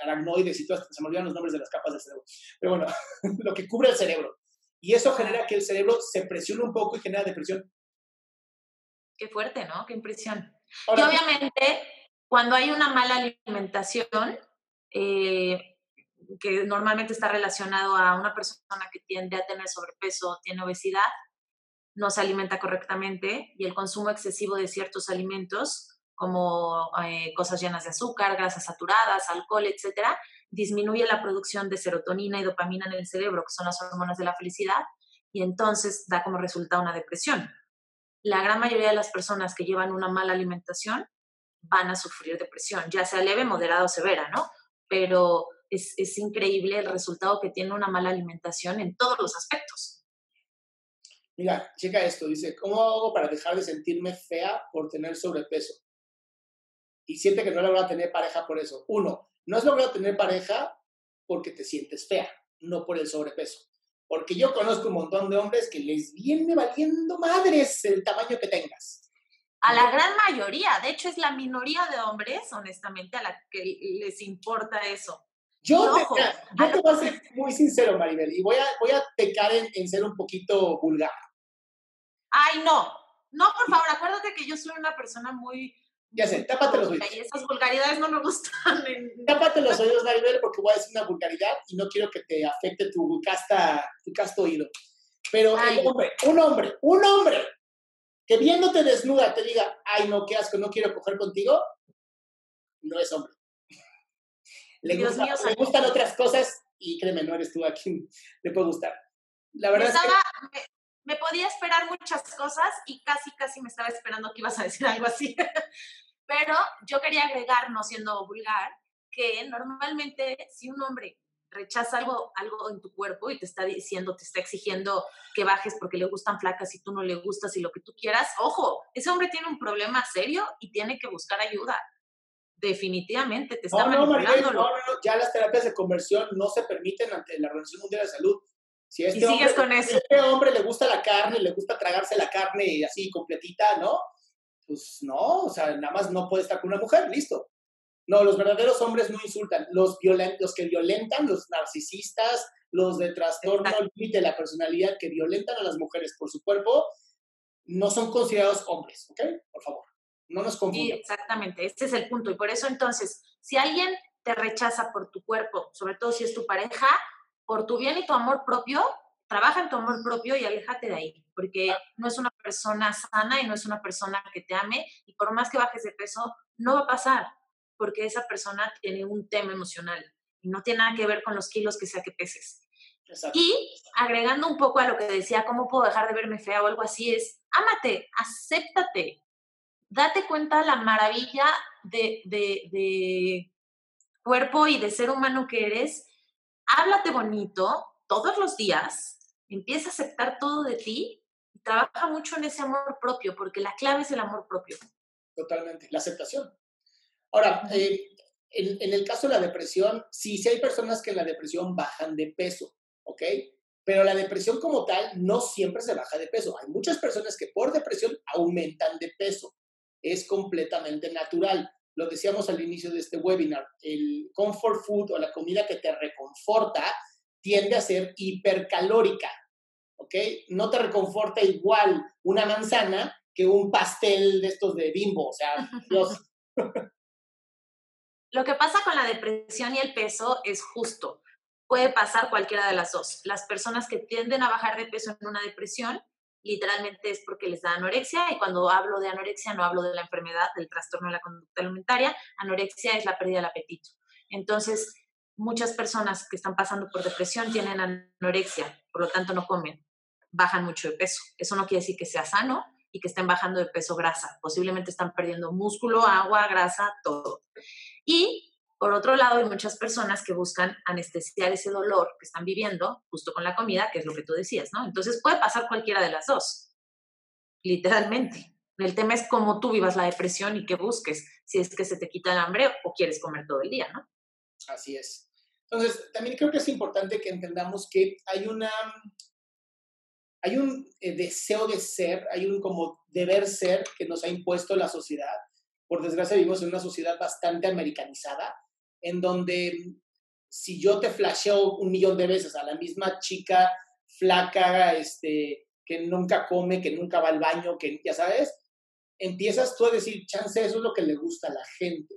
S1: aracnoides y todas, se me olvidan los nombres de las capas del cerebro, pero bueno, <laughs> lo que cubre el cerebro. Y eso genera que el cerebro se presione un poco y genera depresión.
S2: Qué fuerte, ¿no? Qué impresión. y obviamente, cuando hay una mala alimentación, eh, que normalmente está relacionado a una persona que tiende a tener sobrepeso, tiene obesidad, no se alimenta correctamente y el consumo excesivo de ciertos alimentos como eh, cosas llenas de azúcar, grasas saturadas, alcohol, etcétera, disminuye la producción de serotonina y dopamina en el cerebro, que son las hormonas de la felicidad, y entonces da como resultado una depresión. La gran mayoría de las personas que llevan una mala alimentación van a sufrir depresión, ya sea leve, moderada o severa, ¿no? Pero es, es increíble el resultado que tiene una mala alimentación en todos los aspectos.
S1: Mira, checa esto, dice, ¿cómo hago para dejar de sentirme fea por tener sobrepeso? y siente que no logra tener pareja por eso. Uno, no has logrado tener pareja porque te sientes fea, no por el sobrepeso. Porque yo conozco un montón de hombres que les viene valiendo madres el tamaño que tengas.
S2: A la gran mayoría, de hecho es la minoría de hombres, honestamente, a la que les importa eso.
S1: Yo, te, yo voy a ser muy sincero, Maribel, y voy a, voy a pecar en, en ser un poquito vulgar.
S2: Ay, no, no, por favor, acuérdate que yo soy una persona muy,
S1: ya sé, tápate los oídos.
S2: Y esas vulgaridades no me gustan. <laughs>
S1: Tápate los oídos, Maribel, porque voy a decir una vulgaridad y no quiero que te afecte tu casta, tu casto oído. Pero un hombre, un hombre, un hombre que viéndote desnuda te diga, ay, no, qué asco, no quiero coger contigo, no es hombre. Le, le gustan otras cosas y créeme, no eres tú a quien le puede gustar. La verdad es que...
S2: me podía esperar muchas cosas y casi, casi me estaba esperando que ibas a decir algo así. <laughs> Pero yo quería agregar, no siendo vulgar, que normalmente si un hombre rechaza algo, algo en tu cuerpo y te está diciendo, te está exigiendo que bajes porque le gustan flacas y tú no le gustas y lo que tú quieras, ojo, ese hombre tiene un problema serio y tiene que buscar ayuda. Definitivamente, te está
S1: no, no, no, ya las terapias de conversión no se permiten ante la Organización Mundial de Salud. Si este, hombre, con eso. este hombre le gusta la carne, le gusta tragarse la carne así completita, ¿no? pues no, o sea, nada más no puede estar con una mujer, listo. No, los verdaderos hombres no insultan. Los, los que violentan, los narcisistas, los de trastorno límite de la personalidad que violentan a las mujeres por su cuerpo, no son considerados hombres, ¿ok? Por favor, no nos confundamos.
S2: exactamente, este es el punto. Y por eso entonces, si alguien te rechaza por tu cuerpo, sobre todo si es tu pareja, por tu bien y tu amor propio, trabaja en tu amor propio y aléjate de ahí, porque no es una persona sana y no es una persona que te ame y por más que bajes de peso, no va a pasar, porque esa persona tiene un tema emocional y no tiene nada que ver con los kilos que sea que peses. Y agregando un poco a lo que decía, ¿cómo puedo dejar de verme fea o algo así? Es, ámate, acéptate, date cuenta la maravilla de, de, de cuerpo y de ser humano que eres, háblate bonito todos los días, empieza a aceptar todo de ti y trabaja mucho en ese amor propio, porque la clave es el amor propio.
S1: Totalmente, la aceptación. Ahora, eh, en, el caso de la depresión, sí, sí hay personas que en la depresión bajan de peso, ¿ok? Pero la depresión como tal no siempre se baja de peso. Hay muchas personas que por depresión aumentan de peso. Es completamente natural. Lo decíamos al inicio de este webinar, el comfort food o la comida que te reconforta tiende a ser hipercalórica. ¿ok? No te reconforta igual una manzana que un pastel de estos de bimbo, o sea, <laughs> Dios.
S2: Lo que pasa con la depresión y el peso es justo. Puede pasar cualquiera de las dos. Las personas que tienden a bajar de peso en una depresión, literalmente es porque les da anorexia, y cuando hablo de anorexia no hablo de la enfermedad, del trastorno de la conducta alimentaria, anorexia es la pérdida del apetito. Entonces, muchas personas que están pasando por depresión tienen anorexia, por lo tanto no comen bajan mucho de peso. Eso no quiere decir que sea sano y que estén bajando de peso grasa. Posiblemente están perdiendo músculo, agua, grasa, todo. Y Por otro lado, hay muchas personas que buscan anestesiar ese dolor que están viviendo justo con la comida, que es lo que tú decías, ¿no? Entonces puede pasar cualquiera de las dos, literalmente. El tema es cómo tú vivas la depresión y qué busques, si es que se te quita el hambre o quieres comer todo el día, ¿no?
S1: Así es. Entonces, también creo que es importante que entendamos que hay una, hay un eh, deseo de ser, hay un como deber ser que nos ha impuesto la sociedad. Por desgracia vivimos en una sociedad bastante americanizada, en donde si yo te flasheo un millón de veces a la misma chica flaca, este, que nunca come, que nunca va al baño, que ya sabes, empiezas tú a decir, chance, eso es lo que le gusta a la gente.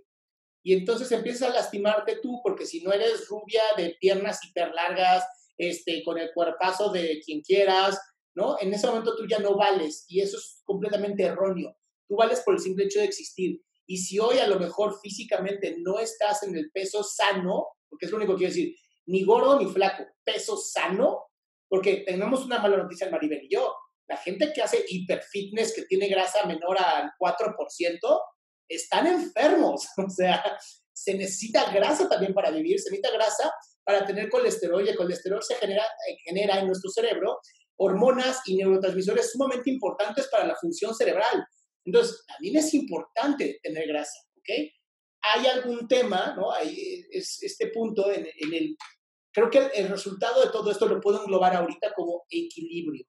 S1: Y entonces empiezas a lastimarte tú, porque si no eres rubia de piernas hiper largas, este, con el cuerpazo de quien quieras, ¿no? En ese momento tú ya no vales y eso es completamente erróneo. Tú vales por el simple hecho de existir. Y si hoy a lo mejor físicamente no estás en el peso sano, porque es lo único que quiero decir, ni gordo ni flaco, peso sano, porque tenemos una mala noticia Maribel y yo. La gente que hace hiperfitness, que tiene grasa menor al 4%, están enfermos. <laughs> O sea, se necesita grasa también para vivir, se necesita grasa para tener colesterol y el colesterol se genera, eh, genera en nuestro cerebro hormonas y neurotransmisores sumamente importantes para la función cerebral. Entonces, también es importante tener grasa, ¿ok? Hay algún tema, ¿no? Hay es, este punto en, en el... Creo que el, resultado de todo esto lo puedo englobar ahorita como equilibrio.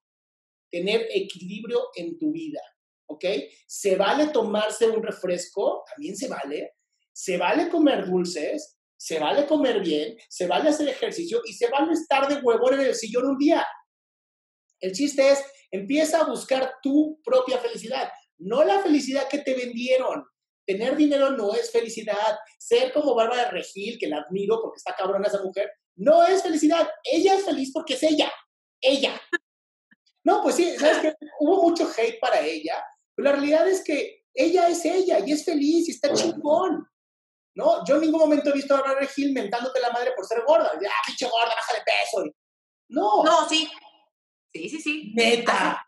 S1: Tener equilibrio en tu vida, ¿ok? Se vale tomarse un refresco, también se vale. Se vale comer dulces, se vale comer bien, se vale hacer ejercicio y se vale estar de huevón en el sillón un día. El chiste es, empieza a buscar tu propia felicidad no la felicidad que te vendieron. Tener dinero no es felicidad. Ser como Bárbara Regil, que la admiro porque está cabrona esa mujer, no es felicidad. Ella es feliz porque es ella. Ella. No, pues sí, ¿sabes qué? Hubo mucho hate para ella, pero la realidad es que ella es ella y es feliz y está chingón. ¿No? Yo en ningún momento he visto a Bárbara Regil mentándote la madre por ser gorda. Ah, pinche gorda, baja de peso. No.
S2: No, sí. Sí, sí, sí.
S1: Neta.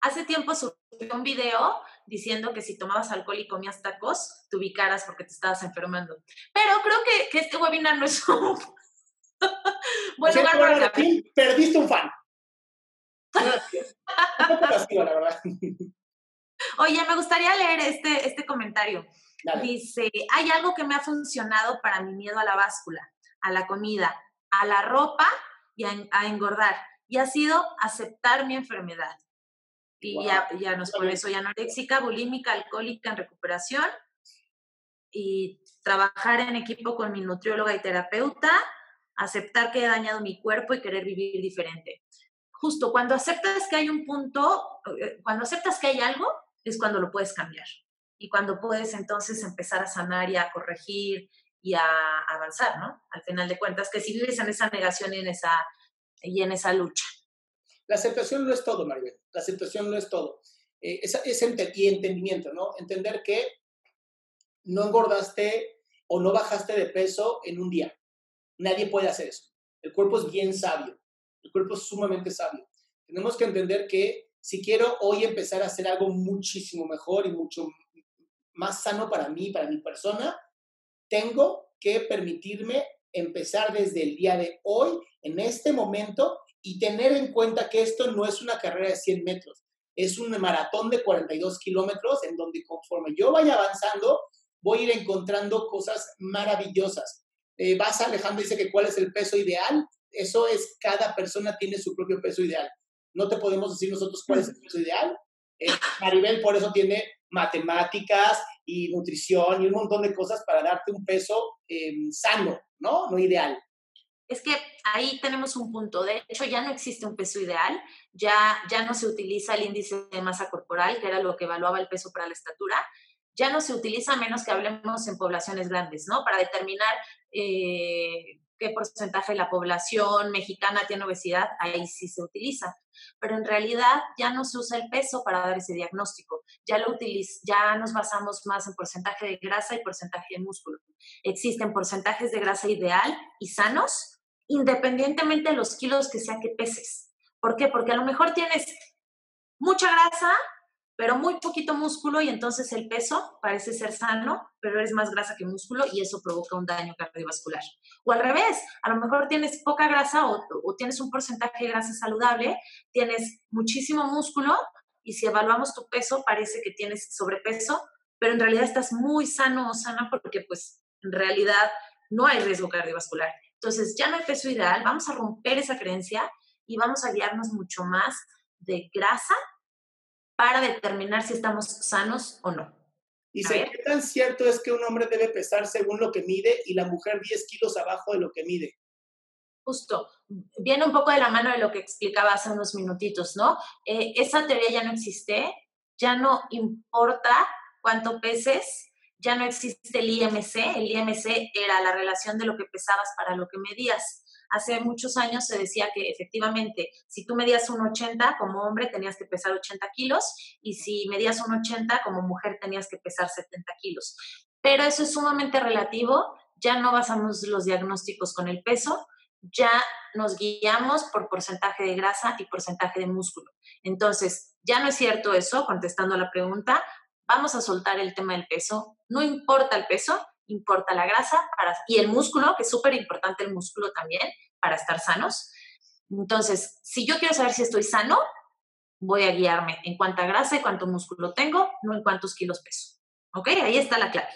S2: Hace tiempo subió un video diciendo que si tomabas alcohol y comías tacos, te ubicaras porque te estabas enfermando. Pero creo que, que este webinar no es un
S1: buen <laughs> lugar para Perdiste un fan. <laughs> la verdad. <laughs>
S2: Oye, me gustaría leer este, este comentario. Dice, hay algo que me ha funcionado para mi miedo a la báscula, a la comida, a la ropa y a engordar. Y ha sido aceptar mi enfermedad y ya, ya nos pone eso, ya anoréxica, bulímica, alcohólica en recuperación y trabajar en equipo con mi nutrióloga y terapeuta, aceptar que he dañado mi cuerpo y querer vivir diferente. Justo cuando aceptas que hay un punto, eh, cuando aceptas que hay algo, es cuando lo puedes cambiar. Y cuando puedes entonces empezar a sanar y a corregir y a avanzar, ¿no? Al final de cuentas, que si vives en esa negación y en esa, y en esa lucha.
S1: La aceptación no es todo, Maribel. La aceptación no es todo. Eh, es, es y entendimiento, ¿no? Entender que no engordaste o no bajaste de peso en un día. Nadie puede hacer eso. El cuerpo es bien sabio. El cuerpo es sumamente sabio. Tenemos que entender que si quiero hoy empezar a hacer algo muchísimo mejor y mucho más sano para mí, para mi persona, tengo que permitirme empezar desde el día de hoy, en este momento, y tener en cuenta que esto no es una carrera de 100 metros, es un maratón de 42 kilómetros en donde conforme yo vaya avanzando, voy a ir encontrando cosas maravillosas. Eh, vas Alejandro dice que cuál es el peso ideal, eso es, cada persona tiene su propio peso ideal. No te podemos decir nosotros cuál es el peso ideal. Eh, Maribel por eso tiene matemáticas y nutrición y un montón de cosas para darte un peso em, sano, ¿no? No ideal.
S2: Es que ahí tenemos un punto. De hecho, ya no existe un peso ideal, ya, ya no se utiliza el índice de masa corporal, que era lo que evaluaba el peso para la estatura. Ya no se utiliza menos que hablemos en poblaciones grandes, ¿no? Para determinar eh, qué porcentaje de la población mexicana tiene obesidad, ahí sí se utiliza. Pero en realidad ya no se usa el peso para dar ese diagnóstico. Ya, lo ya nos basamos más en porcentaje de grasa y porcentaje de músculo. Existen porcentajes de grasa ideal y sanos independientemente de los kilos que sea que peses. ¿Por qué? Porque a lo mejor tienes mucha grasa pero muy poquito músculo y entonces el peso parece ser sano, pero eres más grasa que músculo y eso provoca un daño cardiovascular. O al revés, a lo mejor tienes poca grasa o, o tienes un porcentaje de grasa saludable, tienes muchísimo músculo y si evaluamos tu peso parece que tienes sobrepeso, pero en realidad estás muy sano o sana porque pues en realidad no hay riesgo cardiovascular. Entonces ya no hay peso ideal, vamos a romper esa creencia y vamos a guiarnos mucho más de grasa para determinar si estamos sanos o no.
S1: ¿Y qué tan cierto es que un hombre debe pesar según lo que mide y la mujer 10 kilos abajo de lo que mide?
S2: Justo, viene un poco de la mano de lo que explicaba hace unos minutitos, ¿no? Eh, esa teoría ya no existe, ya no importa cuánto peses, ya no existe el IMC, el IMC era la relación de lo que pesabas para lo que medías hace muchos años se decía que efectivamente, si tú medías un 80 como hombre, tenías que pesar 80 kilos, y si medías un 80 como mujer, tenías que pesar 70 kilos. Pero eso es sumamente relativo, ya no basamos los diagnósticos con el peso, ya nos guiamos por porcentaje de grasa y porcentaje de músculo. Entonces, ya no es cierto eso, contestando la pregunta, vamos a soltar el tema del peso, no importa el peso, importa la grasa para, y el músculo, que es súper importante el músculo también para estar sanos. Entonces, si yo quiero saber si estoy sano, voy a guiarme en cuánta grasa y cuánto músculo tengo, no en cuántos kilos peso. ¿Ok? Ahí está la clave.